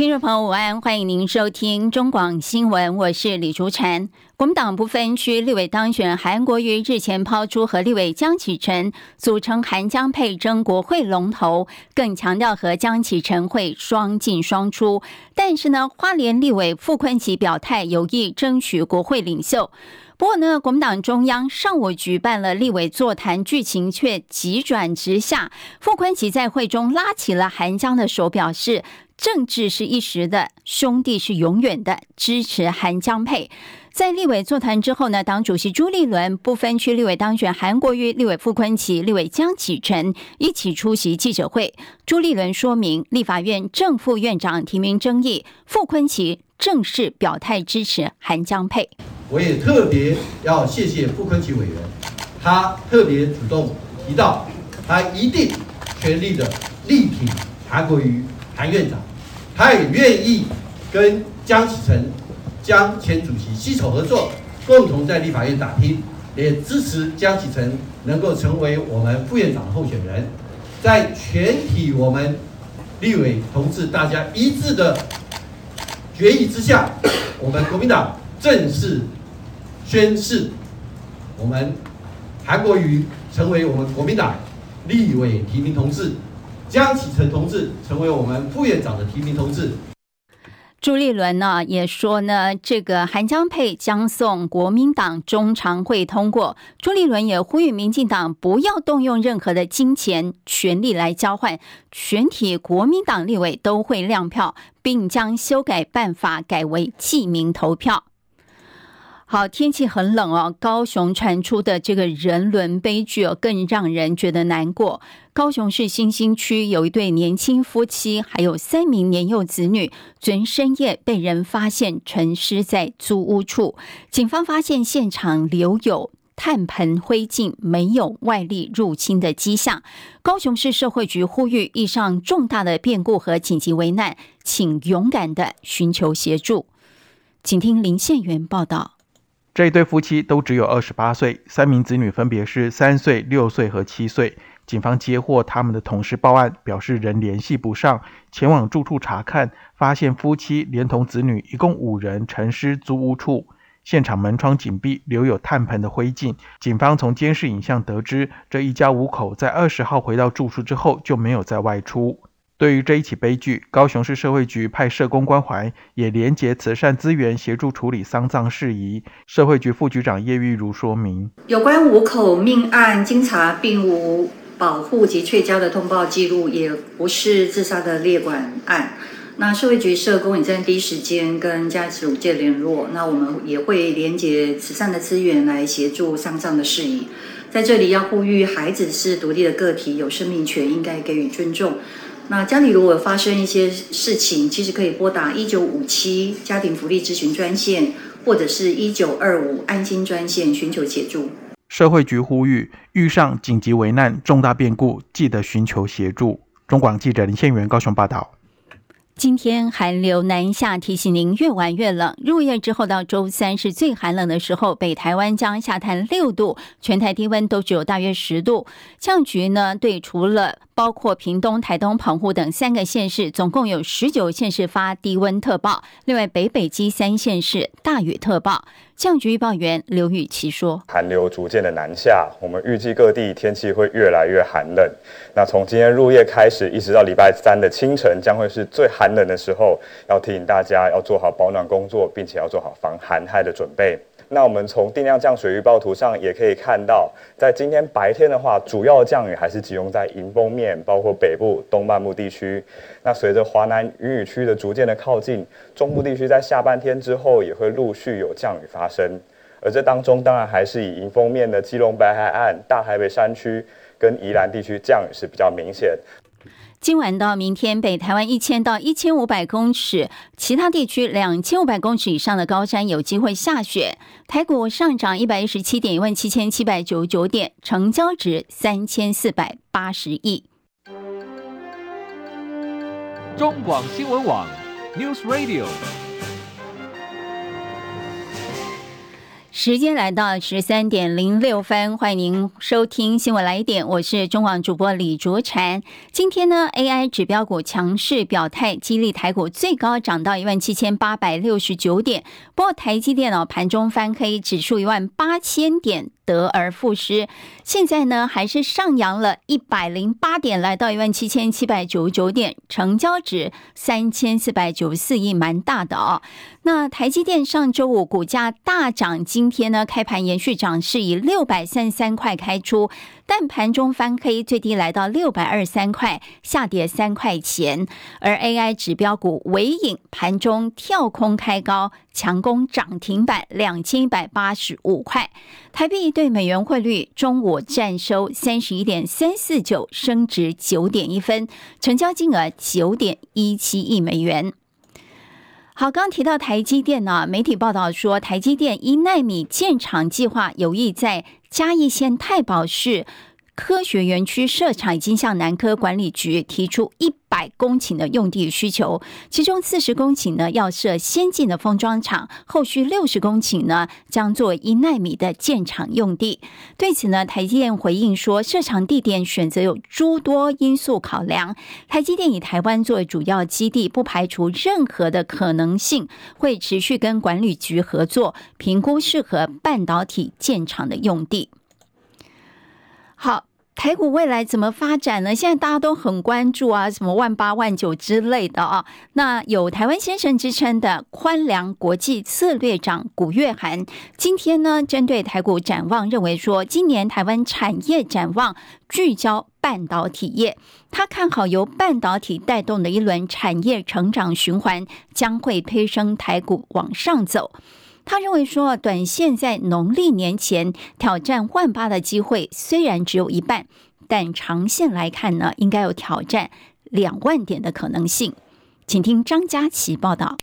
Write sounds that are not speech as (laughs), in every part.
听众朋友，午安，欢迎您收听中广新闻，我是李竹婵。国民党不分区立委当选韩国瑜日前抛出和立委江启臣组成韩江配争国会龙头，更强调和江启臣会双进双出。但是呢，花莲立委傅昆萁表态有意争取国会领袖。不过呢，国民党中央上午举办了立委座谈，剧情却急转直下。傅昆萁在会中拉起了韩江的手，表示政治是一时的，兄弟是永远的，支持韩江佩。在立委座谈之后呢，党主席朱立伦不分区立委当选韩国瑜、立委傅昆奇、立委江启臣一起出席记者会。朱立伦说明，立法院正副院长提名争议，傅昆奇正式表态支持韩江佩。我也特别要谢谢傅昆萁委员，他特别主动提到，他一定全力的力挺韩国瑜韩院长，他也愿意跟江启臣江前主席携手合作，共同在立法院打拼，也支持江启臣能够成为我们副院长的候选人，在全体我们立委同志大家一致的决议之下，我们国民党正式。宣誓，我们韩国瑜成为我们国民党立委提名同志，江启臣同志成为我们副院长的提名同志。朱立伦呢也说呢，这个韩江配将送国民党中常会通过。朱立伦也呼吁民进党不要动用任何的金钱、权力来交换，全体国民党立委都会亮票，并将修改办法改为记名投票。好，天气很冷哦。高雄传出的这个人伦悲剧哦，更让人觉得难过。高雄市新兴区有一对年轻夫妻，还有三名年幼子女，昨深夜被人发现沉尸在租屋处。警方发现现场留有炭盆灰烬，没有外力入侵的迹象。高雄市社会局呼吁：遇上重大的变故和紧急危难，请勇敢地寻求协助。请听林宪元报道。这一对夫妻都只有二十八岁，三名子女分别是三岁、六岁和七岁。警方接获他们的同事报案，表示仍联系不上，前往住处查看，发现夫妻连同子女一共五人沉尸租屋处，现场门窗紧闭，留有炭盆的灰烬。警方从监视影像得知，这一家五口在二十号回到住处之后就没有再外出。对于这一起悲剧，高雄市社会局派社工关怀，也连结慈善资源协助处理丧葬事宜。社会局副局长叶玉如说明：有关五口命案，经查并无保护及确交的通报记录，也不是自杀的列管案。那社会局社工也在第一时间跟家属界联络，那我们也会连接慈善的资源来协助丧葬的事宜。在这里要呼吁，孩子是独立的个体，有生命权，应该给予尊重。那家里如果发生一些事情，其实可以拨打一九五七家庭福利咨询专线，或者是一九二五安心专线寻求协助。社会局呼吁，遇上紧急危难、重大变故，记得寻求协助。中广记者林宪元高雄报道。今天寒流南下，提醒您越晚越冷。入夜之后到周三是最寒冷的时候，北台湾将下探六度，全台低温都只有大约十度。气象局呢，对除了包括屏东、台东、澎湖等三个县市，总共有十九县市发低温特报。另外，北北基三县市大雨特报。气象局预报员刘雨琦说：“寒流逐渐的南下，我们预计各地天气会越来越寒冷。那从今天入夜开始，一直到礼拜三的清晨，将会是最寒冷的时候。要提醒大家要做好保暖工作，并且要做好防寒害的准备。”那我们从定量降水预报图上也可以看到，在今天白天的话，主要降雨还是集中在迎风面，包括北部、东半部地区。那随着华南云雨区的逐渐的靠近，中部地区在下半天之后也会陆续有降雨发生。而这当中，当然还是以迎风面的基隆北海岸、大台北山区跟宜兰地区降雨是比较明显。今晚到明天，北台湾一千到一千五百公尺，其他地区两千五百公尺以上的高山有机会下雪。台股上涨一百一十七点，一万七千七百九十九点，成交值三千四百八十亿。中广新闻网 News Radio。时间来到十三点零六分，欢迎您收听新闻来一点，我是中广主播李卓婵。今天呢，AI 指标股强势表态，激励台股最高涨到一万七千八百六十九点。不过台积电脑，盘中翻黑，指数一万八千点。得而复失，现在呢还是上扬了一百零八点，来到一万七千七百九十九点，成交值三千四百九十四亿，蛮大的哦。那台积电上周五股价大涨，今天呢开盘延续涨势，以六百三十三块开出。但盘中翻黑，最低来到六百二十三块，下跌三块钱。而 AI 指标股纬颖盘中跳空开高，强攻涨停板两千一百八十五块。台币对美元汇率中午站收三十一点三四九，升值九点一分，成交金额九点一七亿美元。好，刚提到台积电呢，媒体报道说，台积电一纳米建厂计划有意在嘉义县太保市科学园区设厂，已经向南科管理局提出一百公顷的用地需求，其中四十公顷呢要设先进的封装厂，后续六十公顷呢将做一奈米的建厂用地。对此呢，台积电回应说，设厂地点选择有诸多因素考量，台积电以台湾作为主要基地，不排除任何的可能性，会持续跟管理局合作，评估适合半导体建厂的用地。好。台股未来怎么发展呢？现在大家都很关注啊，什么万八万九之类的啊。那有台湾先生之称的宽良国际策略长古月涵，今天呢，针对台股展望，认为说今年台湾产业展望聚焦半导体业，他看好由半导体带动的一轮产业成长循环将会推升台股往上走。他认为说，短线在农历年前挑战万八的机会虽然只有一半，但长线来看呢，应该有挑战两万点的可能性。请听张佳琪报道。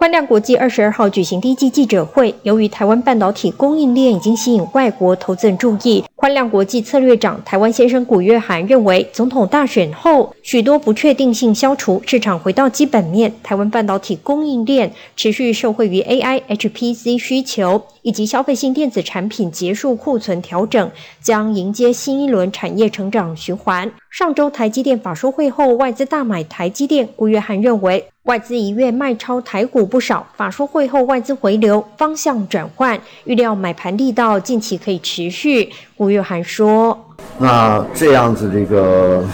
宽量国际二十二号举行第一季记者会，由于台湾半导体供应链已经吸引外国投资人注意，宽量国际策略长台湾先生古月涵认为，总统大选后许多不确定性消除，市场回到基本面，台湾半导体供应链持续受惠于 AI、HPC 需求以及消费性电子产品结束库存调整，将迎接新一轮产业成长循环。上周台积电法说会后，外资大买台积电，古月涵认为。外资一月卖超台股不少，法说会后外资回流，方向转换，预料买盘力道近期可以持续。古月涵说：“那这样子的一个，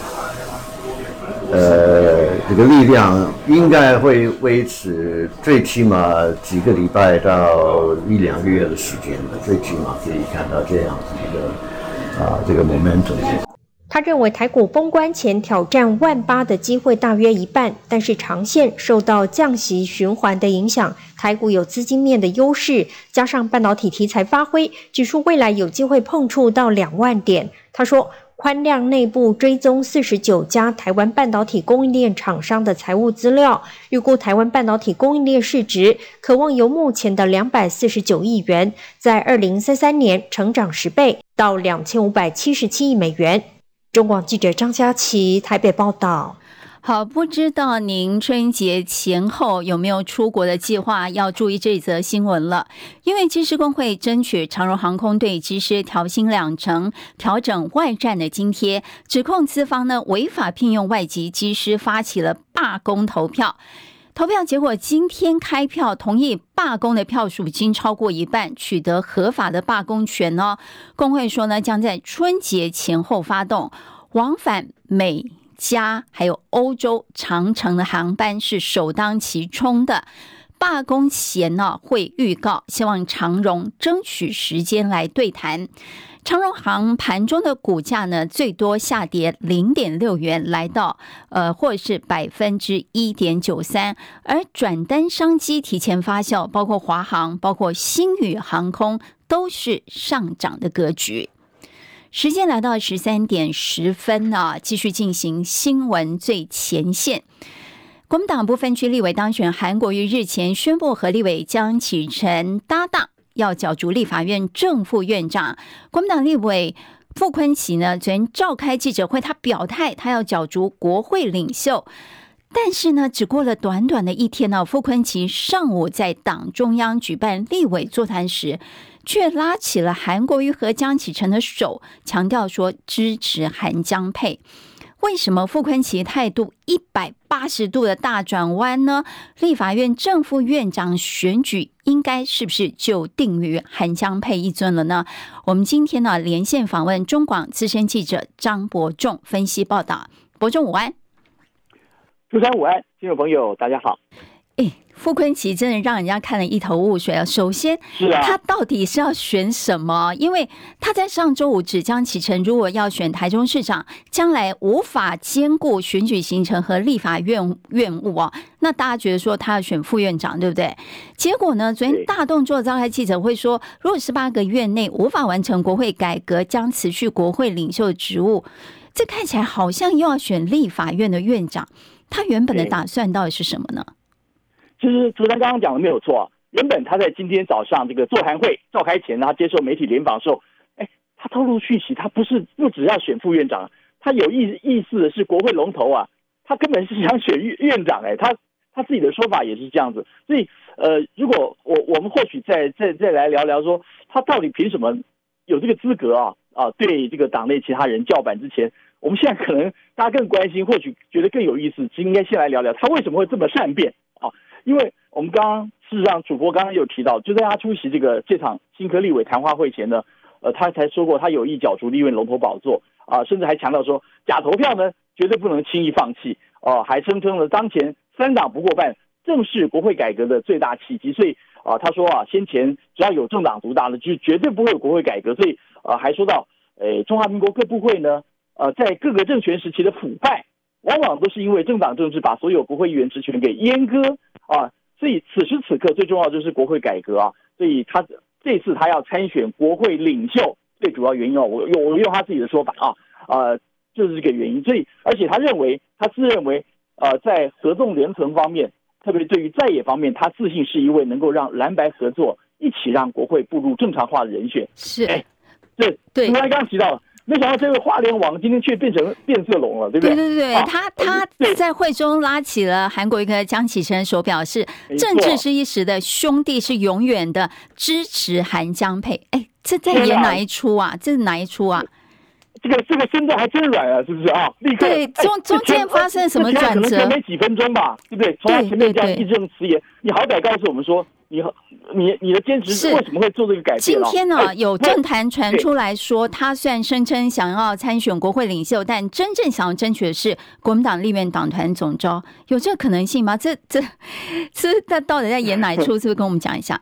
呃，这个力量应该会维持最起码几个礼拜到一两个月的时间的，最起码可以看到这样子一个啊，这个 momentum。”他认为台股封关前挑战万八的机会大约一半，但是长线受到降息循环的影响，台股有资金面的优势，加上半导体题材发挥，指数未来有机会碰触到两万点。他说，宽量内部追踪四十九家台湾半导体供应链厂商的财务资料，预估台湾半导体供应链市值可望由目前的两百四十九亿元，在二零三三年成长十倍到两千五百七十七亿美元。中广记者张佳琪台北报道。好，不知道您春节前后有没有出国的计划？要注意这则新闻了，因为机师工会争取长荣航空对机师调薪两成，调整外站的津贴，指控资方呢违法聘用外籍机师，发起了罢工投票。投票结果今天开票，同意罢工的票数已经超过一半，取得合法的罢工权哦。工会说呢，将在春节前后发动往返美加还有欧洲长城的航班是首当其冲的。罢工前呢会预告，希望长荣争取时间来对谈。长荣航盘中的股价呢，最多下跌零点六元，来到呃，或者是百分之一点九三。而转单商机提前发酵，包括华航、包括星宇航空，都是上涨的格局。时间来到十三点十分啊，继续进行新闻最前线。国民党不分区立委当选韩国瑜日前宣布和立委江启臣搭档，要角逐立法院正副院长。国民党立委傅昆奇呢，昨天召开记者会，他表态，他要角逐国会领袖。但是呢，只过了短短的一天呢，傅昆奇上午在党中央举办立委座谈时，却拉起了韩国瑜和江启臣的手，强调说支持韩江配。为什么傅昆萁态度一百八十度的大转弯呢？立法院正副院长选举应该是不是就定于韩江配一尊了呢？我们今天呢连线访问中广资深记者张伯仲分析报道。伯仲午安。朱三午安，听众朋友大家好。哎，傅坤奇真的让人家看了一头雾水啊！首先，是啊，他到底是要选什么？因为他在上周五指江启程如果要选台中市长，将来无法兼顾选举行程和立法院院务啊。那大家觉得说他要选副院长，对不对？结果呢，昨天大动作召开记者会说，如果十八个月内无法完成国会改革，将辞去国会领袖职务。这看起来好像又要选立法院的院长。他原本的打算到底是什么呢？就是主持人刚刚讲的没有错啊，原本他在今天早上这个座谈会召开前，他接受媒体联访的时候，哎，他透露讯息，他不是不只要选副院长，他有意意思的是国会龙头啊，他根本是想选院院长哎，他他自己的说法也是这样子，所以呃，如果我我们或许再再再来聊聊说，他到底凭什么有这个资格啊啊对这个党内其他人叫板之前。我们现在可能大家更关心，或许觉得更有意思，其实应该先来聊聊他为什么会这么善变啊？因为我们刚刚事实上主播刚刚有提到，就在他出席这个这场新科立委谈话会前呢，呃，他才说过他有意角逐立院龙头宝座啊，甚至还强调说假投票呢绝对不能轻易放弃哦，还声称了当前三党不过半正是国会改革的最大契机，所以啊，他说啊，先前只要有政党独大呢，就绝对不会有国会改革，所以啊，还说到，诶，中华民国各部会呢。呃，在各个政权时期的腐败，往往都是因为政党政治把所有国会议员职权给阉割啊。所以此时此刻最重要的就是国会改革啊。所以他这次他要参选国会领袖，最主要原因哦，我用我用他自己的说法啊，呃，就是这个原因。所以，而且他认为，他自认为，呃，在合纵连横方面，特别对于在野方面，他自信是一位能够让蓝白合作，一起让国会步入正常化的人选。是，哎，对对，刚刚提到。没想到这个花莲王今天却变成变色龙了，对不对？对对对，他他在会中拉起了韩国一个江启臣手，表示政治是一时的，兄弟是永远的，支持韩江配。哎，这在演哪一出啊？这是哪一出啊？这个这个身段还真软啊，是不是啊？立刻对中中间发生什么转折？可能没几分钟吧，对不对？从他前面这样义正辞严，你好歹告诉我们说。你你你的坚持是为什么会做这个改变？今天呢，有政坛传出来说，他虽然声称想要参选国会领袖，但真正想要争取的是国民党立院党团总召，有这个可能性吗？这这这他到底在演哪一 (laughs) 出？是不是跟我们讲一下？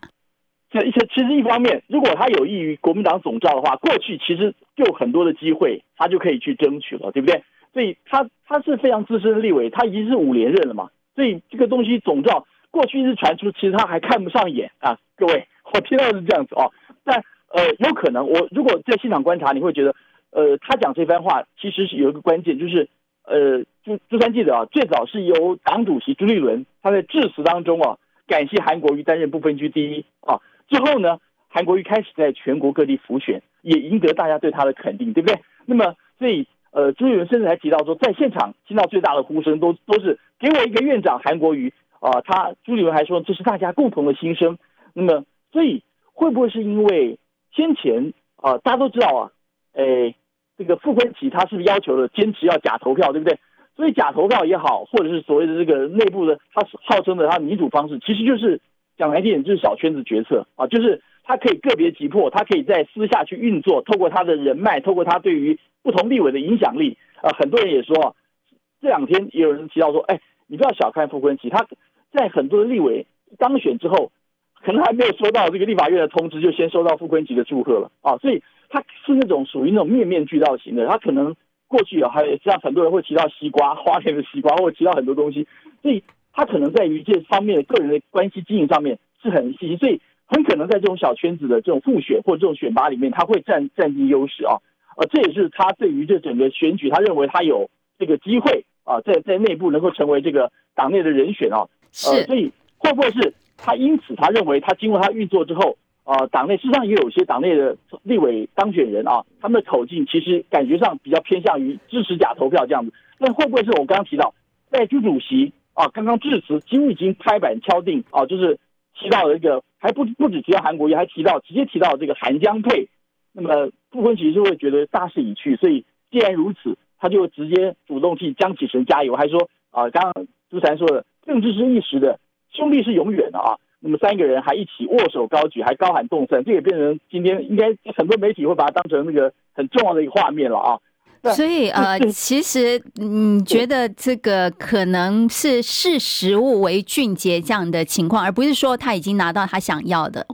这一些其实一方面，如果他有益于国民党总召的话，过去其实就很多的机会，他就可以去争取了，对不对？所以他他是非常资深的立委，他已经是五连任了嘛，所以这个东西总召。过去一直传出，其实他还看不上眼啊，各位，(laughs) 我听到是这样子哦。但呃，有可能我如果在现场观察，你会觉得，呃，他讲这番话其实是有一个关键，就是呃，朱朱三记得啊，最早是由党主席朱立伦他在致辞当中啊，感谢韩国瑜担任不分区第一啊。之后呢，韩国瑜开始在全国各地浮选，也赢得大家对他的肯定，对不对？那么所以呃，朱立伦甚至还提到说，在现场听到最大的呼声都都是给我一个院长韩国瑜。啊，他朱立伦还说这是大家共同的心声。那么，所以会不会是因为先前啊，大家都知道啊，哎，这个傅昆萁他是不是要求了坚持要假投票，对不对？所以假投票也好，或者是所谓的这个内部的，他号称的他民主方式，其实就是讲来点就是小圈子决策啊，就是他可以个别击破，他可以在私下去运作，透过他的人脉，透过他对于不同立委的影响力啊，很多人也说，这两天也有人提到说，哎，你不要小看傅昆萁，他。在很多的立委当选之后，可能还没有收到这个立法院的通知，就先收到傅崐萁的祝贺了啊！所以他是那种属于那种面面俱到型的。他可能过去啊，还像很多人会提到西瓜，花莲的西瓜，或提到很多东西，所以他可能在于这方面的个人的关系经营上面是很细心，所以很可能在这种小圈子的这种复选或这种选拔里面，他会占占尽优势啊！呃，这也是他对于这整个选举，他认为他有这个机会啊，在在内部能够成为这个党内的人选啊。呃，所以会不会是他因此他认为他经过他运作之后啊，党内事实上也有一些党内的立委当选人啊，他们的口径其实感觉上比较偏向于支持假投票这样子。那会不会是我刚刚提到赖朱主席啊刚刚致辞几乎已经拍板敲定啊，就是提到了一个还不不止提到韩国瑜，还提到直接提到这个韩江配。那么傅昆萁是会觉得大势已去，所以既然如此，他就直接主动替江启臣加油，还说啊，刚刚朱禅说的，政治是一时的，兄弟是永远的啊。那么三个人还一起握手高举，还高喊动身，这也变成今天应该很多媒体会把它当成那个很重要的一个画面了啊。所以呃，其实你觉得这个可能是视食物为俊杰这样的情况，而不是说他已经拿到他想要的。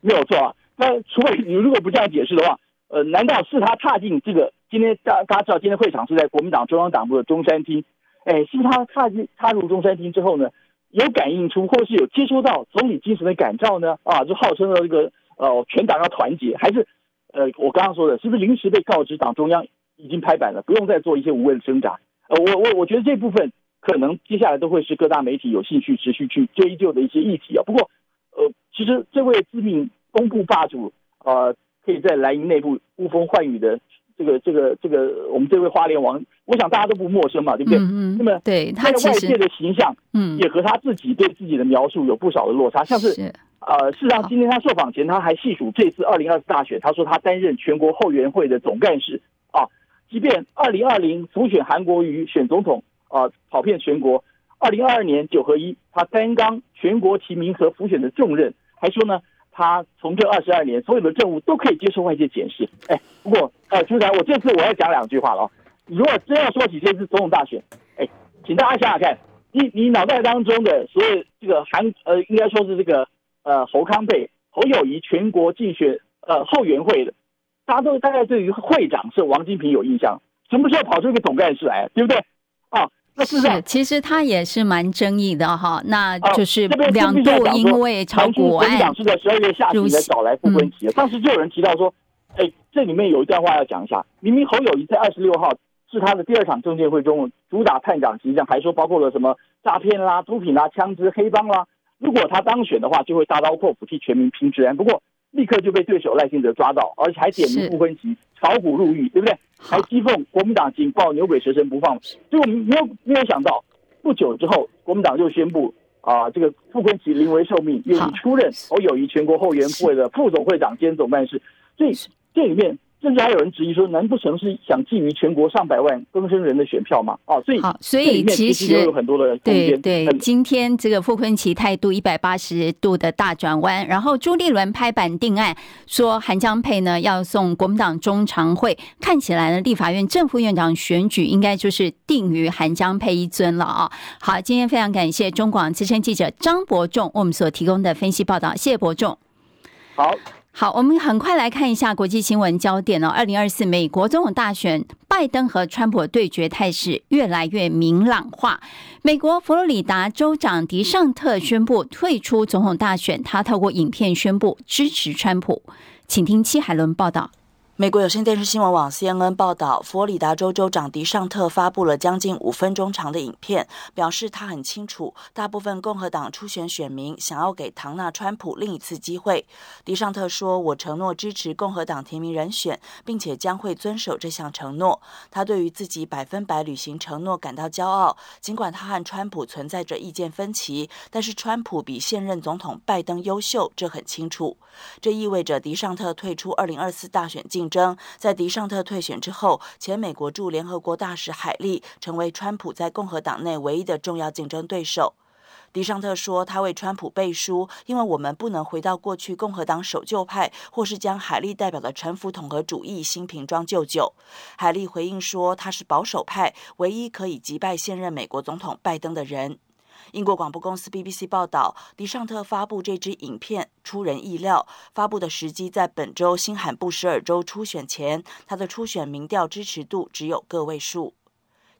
没有错啊。那除非你如果不这样解释的话，呃，难道是他踏进这个今天大大家知道今天会场是在国民党中央党部的中山厅，哎，是他踏进踏入中山厅之后呢，有感应出或是有接收到总理精神的感召呢？啊，就号称了这个呃全党要团结，还是呃我刚刚说的是不是临时被告知党中央已经拍板了，不用再做一些无谓的挣扎？呃，我我我觉得这部分可能接下来都会是各大媒体有兴趣持续去追究的一些议题啊。不过呃，其实这位自命。东部霸主啊、可以在蓝营内部呼风唤雨的这个这个这个，我们这位花莲王，我想大家都不陌生嘛，对不对？嗯嗯。那么对他在外界的形象，嗯，也和他自己对自己的描述有不少的落差。像是，是呃，事实上，今天他受访前，他还细数这次二零二四大选，他说他担任全国后援会的总干事啊。即便二零二零辅选韩国瑜选总统啊，跑遍全国；二零二二年九合一，他担纲全国提名和辅选的重任，还说呢。他从政二十二年，所有的政务都可以接受外界检视。哎，不过，呃，朱台，我这次我要讲两句话了。如果真要说起这次总统大选，哎，请大家想想看，你你脑袋当中的所有这个韩呃，应该说是这个呃侯康贝侯友谊全国竞选呃后援会的，大家都大概对于会长是王金平有印象，什么时候跑出一个总干事来，对不对？啊。是，其实他也是蛮争议的哈，那就是两度因为炒股案，党是在十二月下旬才找来傅昆萁，当时就有人提到说，哎，这里面有一段话要讲一下，明明侯友谊在二十六号是他的第二场政见会中主打叛党形象，还说包括了什么诈骗啦、毒品啦、枪支、黑帮啦，如果他当选的话，就会大刀阔斧替全民拼治安。不过立刻就被对手赖清德抓到，而且还点名傅昆萁炒股入狱，对不对？还讥讽国民党警报牛鬼蛇神不放，结果没有没有想到，不久之后国民党就宣布啊，这个傅昆奇临危受命，愿意出任侯友谊全国后援会的副总会长兼总干事，所以这里面。甚至还有人质疑说，难不成是想觊觎全国上百万更生人的选票吗？哦，所以好，所以其实有很多的对对。今天这个傅昆萁态度一百八十度的大转弯，然后朱立伦拍板定案，说韩江配呢要送国民党中常会，看起来呢立法院正副院长选举应该就是定于韩江配一尊了啊。好，今天非常感谢中广资深记者张伯仲为我们所提供的分析报道，谢谢伯仲。好。好，我们很快来看一下国际新闻焦点哦。二零二四美国总统大选，拜登和川普对决态势越来越明朗化。美国佛罗里达州长迪尚特宣布退出总统大选，他透过影片宣布支持川普。请听戚海伦报道。美国有线电视新闻网 CNN 报道，佛罗里达州州长迪尚特发布了将近五分钟长的影片，表示他很清楚，大部分共和党初选选民想要给唐纳川普另一次机会。迪尚特说：“我承诺支持共和党提名人选，并且将会遵守这项承诺。他对于自己百分百履行承诺感到骄傲，尽管他和川普存在着意见分歧，但是川普比现任总统拜登优秀，这很清楚。这意味着迪尚特退出二零二四大选竞争。在迪尚特退选之后，前美国驻联合国大使海利成为川普在共和党内唯一的重要竞争对手。迪尚特说，他为川普背书，因为我们不能回到过去共和党守旧派，或是将海利代表的陈腐统合主义新瓶装旧酒。海利回应说，他是保守派，唯一可以击败现任美国总统拜登的人。英国广播公司 BBC 报道，迪尚特发布这支影片出人意料，发布的时机在本周新罕布什尔州初选前，他的初选民调支持度只有个位数。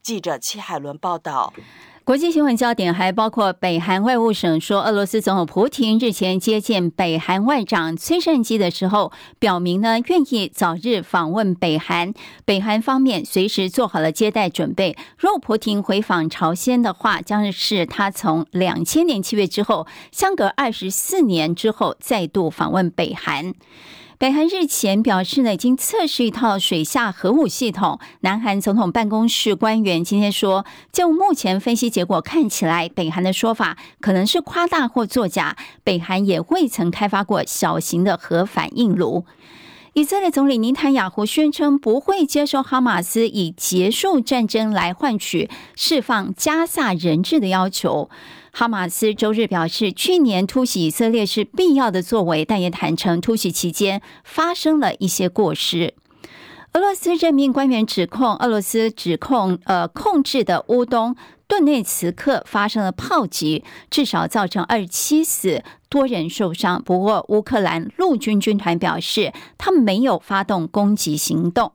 记者戚海伦报道。国际新闻焦点还包括北韩外务省说，俄罗斯总统普亭日前接见北韩外长崔善基的时候，表明呢愿意早日访问北韩，北韩方面随时做好了接待准备。若普亭回访朝鲜的话，将是他从两千年七月之后，相隔二十四年之后再度访问北韩。北韩日前表示呢，已经测试一套水下核武系统。南韩总统办公室官员今天说，就目前分析结果看起来，北韩的说法可能是夸大或作假。北韩也未曾开发过小型的核反应炉。以色列总理尼坦雅胡宣称不会接受哈马斯以结束战争来换取释放加萨人质的要求。哈马斯周日表示，去年突袭以色列是必要的作为，但也坦承突袭期间发生了一些过失。俄罗斯任命官员指控，俄罗斯指控呃控制的乌东顿内茨克发生了炮击，至少造成二十七死，多人受伤。不过，乌克兰陆军军团表示，他们没有发动攻击行动。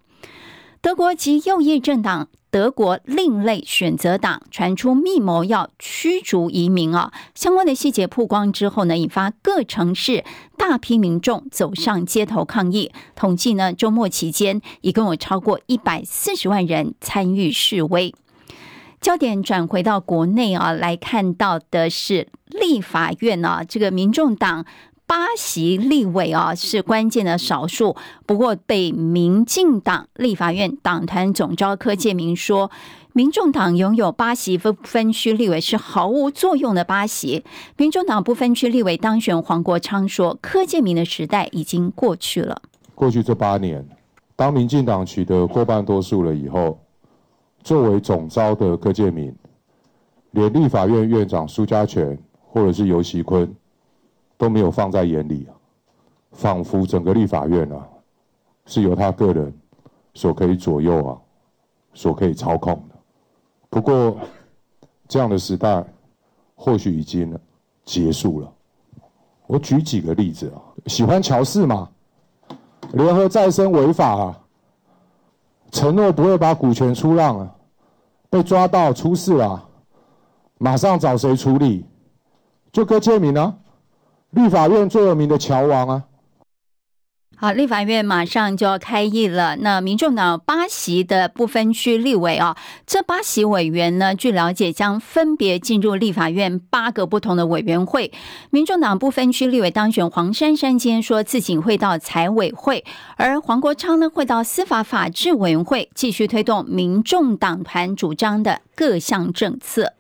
德国及右翼政党。德国另类选择党传出密谋要驱逐移民啊，相关的细节曝光之后呢，引发各城市大批民众走上街头抗议。统计呢，周末期间一共有超过一百四十万人参与示威。焦点转回到国内啊，来看到的是立法院啊，这个民众党。八席立委啊，是关键的少数，不过被民进党立法院党团总召柯建铭说，民众党拥有八席分分区立委是毫无作用的八席。民众党不分区立委当选黄国昌说，柯建铭的时代已经过去了。过去这八年，当民进党取得过半多数了以后，作为总召的柯建铭，连立法院院长苏家全或者是尤锡坤。都没有放在眼里啊，仿佛整个立法院啊，是由他个人所可以左右啊，所可以操控的。不过，这样的时代或许已经结束了。我举几个例子啊，喜欢乔氏嘛，联合再生违法啊，承诺不会把股权出让啊，被抓到出事了，马上找谁处理？就柯建铭啊。立法院最有名的乔王啊！好，立法院马上就要开议了。那民众党八席的不分区立委啊，这八席委员呢，据了解将分别进入立法院八个不同的委员会。民众党不分区立委当选黄珊珊今天说自己会到财委会，而黄国昌呢会到司法法制委员会，继续推动民众党团主张的各项政策。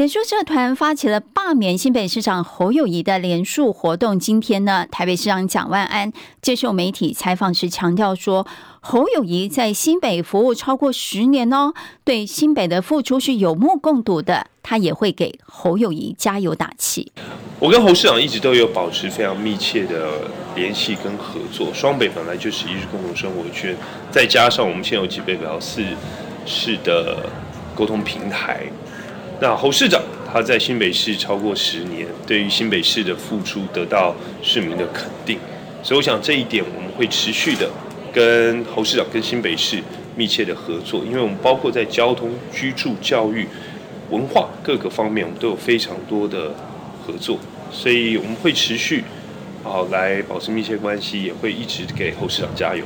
脸书社团发起了罢免新北市长侯友宜的连署活动。今天呢，台北市长蒋万安接受媒体采访时强调说，侯友宜在新北服务超过十年哦，对新北的付出是有目共睹的。他也会给侯友宜加油打气。我跟侯市长一直都有保持非常密切的联系跟合作。双北本来就是一日共同生活圈，再加上我们现在有集北表四市的沟通平台。那侯市长他在新北市超过十年，对于新北市的付出得到市民的肯定，所以我想这一点我们会持续的跟侯市长跟新北市密切的合作，因为我们包括在交通、居住、教育、文化各个方面，我们都有非常多的合作，所以我们会持续啊来保持密切关系，也会一直给侯市长加油。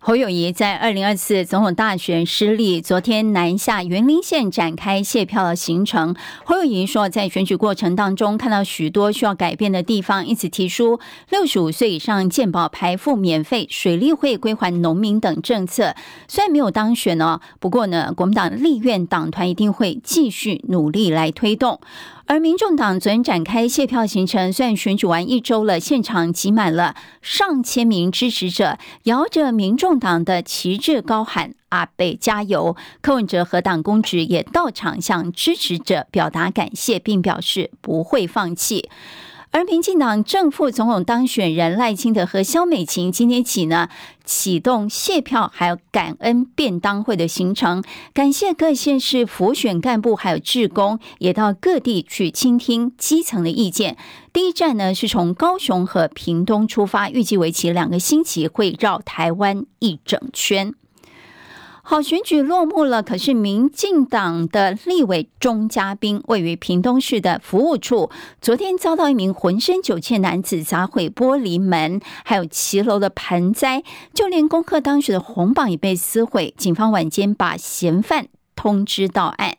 侯友谊在二零二四总统大选失利，昨天南下云林县展开谢票的行程。侯友宜说，在选举过程当中看到许多需要改变的地方，因此提出六十五岁以上健保排付免费、水利会归还农民等政策。虽然没有当选呢，不过呢，国民党立院党团一定会继续努力来推动。而民众党昨天展开谢票行程，虽然选举完一周了，现场挤满了上千名支持者，摇着民众共党的旗帜高喊“阿贝加油”。柯文哲和党公职也到场向支持者表达感谢，并表示不会放弃。而民进党正副总统当选人赖清德和萧美琴今天起呢，启动谢票还有感恩便当会的行程，感谢各县市辅选干部还有志工，也到各地去倾听基层的意见。第一站呢是从高雄和屏东出发，预计为期两个星期，会绕台湾一整圈。好，选举落幕了，可是民进党的立委钟嘉宾位于屏东市的服务处，昨天遭到一名浑身酒气男子砸毁玻璃门，还有骑楼的盆栽，就连功课当时的红榜也被撕毁。警方晚间把嫌犯通知到案。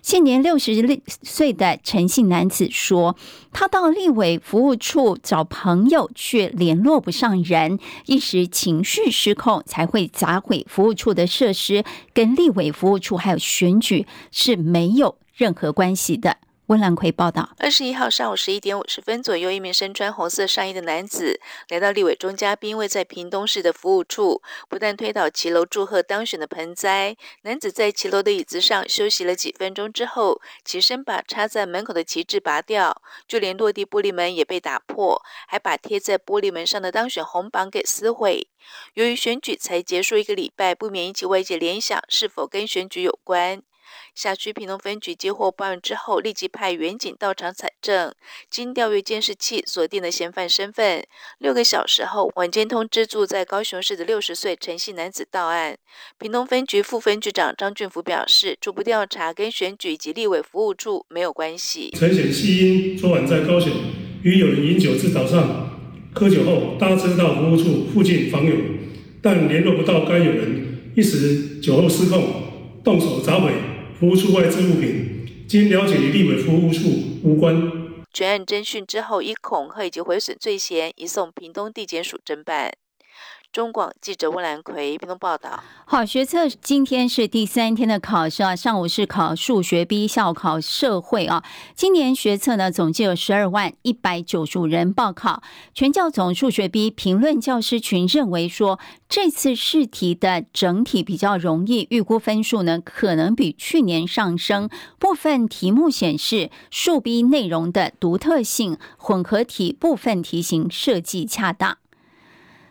现年六十岁的陈姓男子说，他到立委服务处找朋友，却联络不上人，一时情绪失控，才会砸毁服务处的设施，跟立委服务处还有选举是没有任何关系的。温兰奎报道：二十一号上午十一点五十分左右，一名身穿红色上衣的男子来到立委钟佳滨位在屏东市的服务处，不但推倒骑楼祝贺当选的盆栽，男子在骑楼的椅子上休息了几分钟之后，起身把插在门口的旗帜拔掉，就连落地玻璃门也被打破，还把贴在玻璃门上的当选红榜给撕毁。由于选举才结束一个礼拜，不免引起外界联想，是否跟选举有关？辖区平东分局接获报案之后，立即派员警到场采证。经调阅监视器锁定了嫌犯身份。六个小时后，晚间通知住在高雄市的六十岁陈姓男子到案。平东分局副分局长张俊福表示，初步调查跟选举及立委服务处没有关系。陈显系因昨晚在高雄与友人饮酒至早上，喝酒后搭车到服务处附近访友，但联络不到该友人，一时酒后失控，动手砸毁。服务处外置物品，经了解与立委服务处无关。全案侦讯之后，以恐吓以及毁损罪嫌移送屏东地检署侦办。中广记者温兰奎屏东报道。好，学测今天是第三天的考试啊，上午是考数学 B，下午考社会啊。今年学测呢，总计有十二万一百九十五人报考。全教总数学 B 评论教师群认为说，这次试题的整体比较容易，预估分数呢可能比去年上升。部分题目显示数 B 内容的独特性，混合题部分题型设计恰当。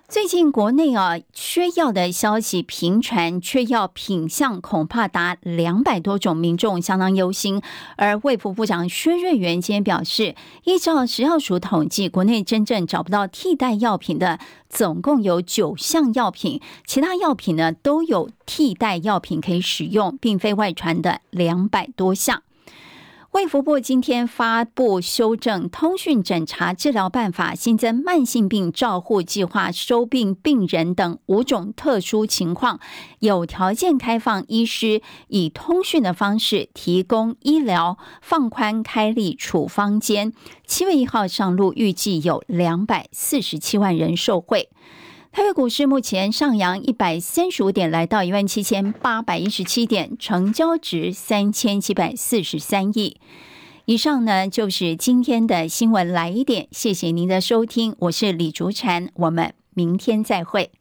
最近国内啊缺药的消息频传，缺药品项恐怕达两百多种，民众相当忧心。而卫福部长薛瑞元今天表示，依照食药署统计，国内真正找不到替代药品的总共有九项药品，其他药品呢都有替代药品可以使用，并非外传的两百多项。卫福部今天发布修正通讯诊查治疗办法，新增慢性病照护计划收病病人等五种特殊情况，有条件开放医师以通讯的方式提供医疗，放宽开立处方间。七月一号上路，预计有两百四十七万人受惠。台北股市目前上扬一百三十五点，来到一万七千八百一十七点，成交值三千七百四十三亿。以上呢就是今天的新闻来一点，谢谢您的收听，我是李竹婵，我们明天再会。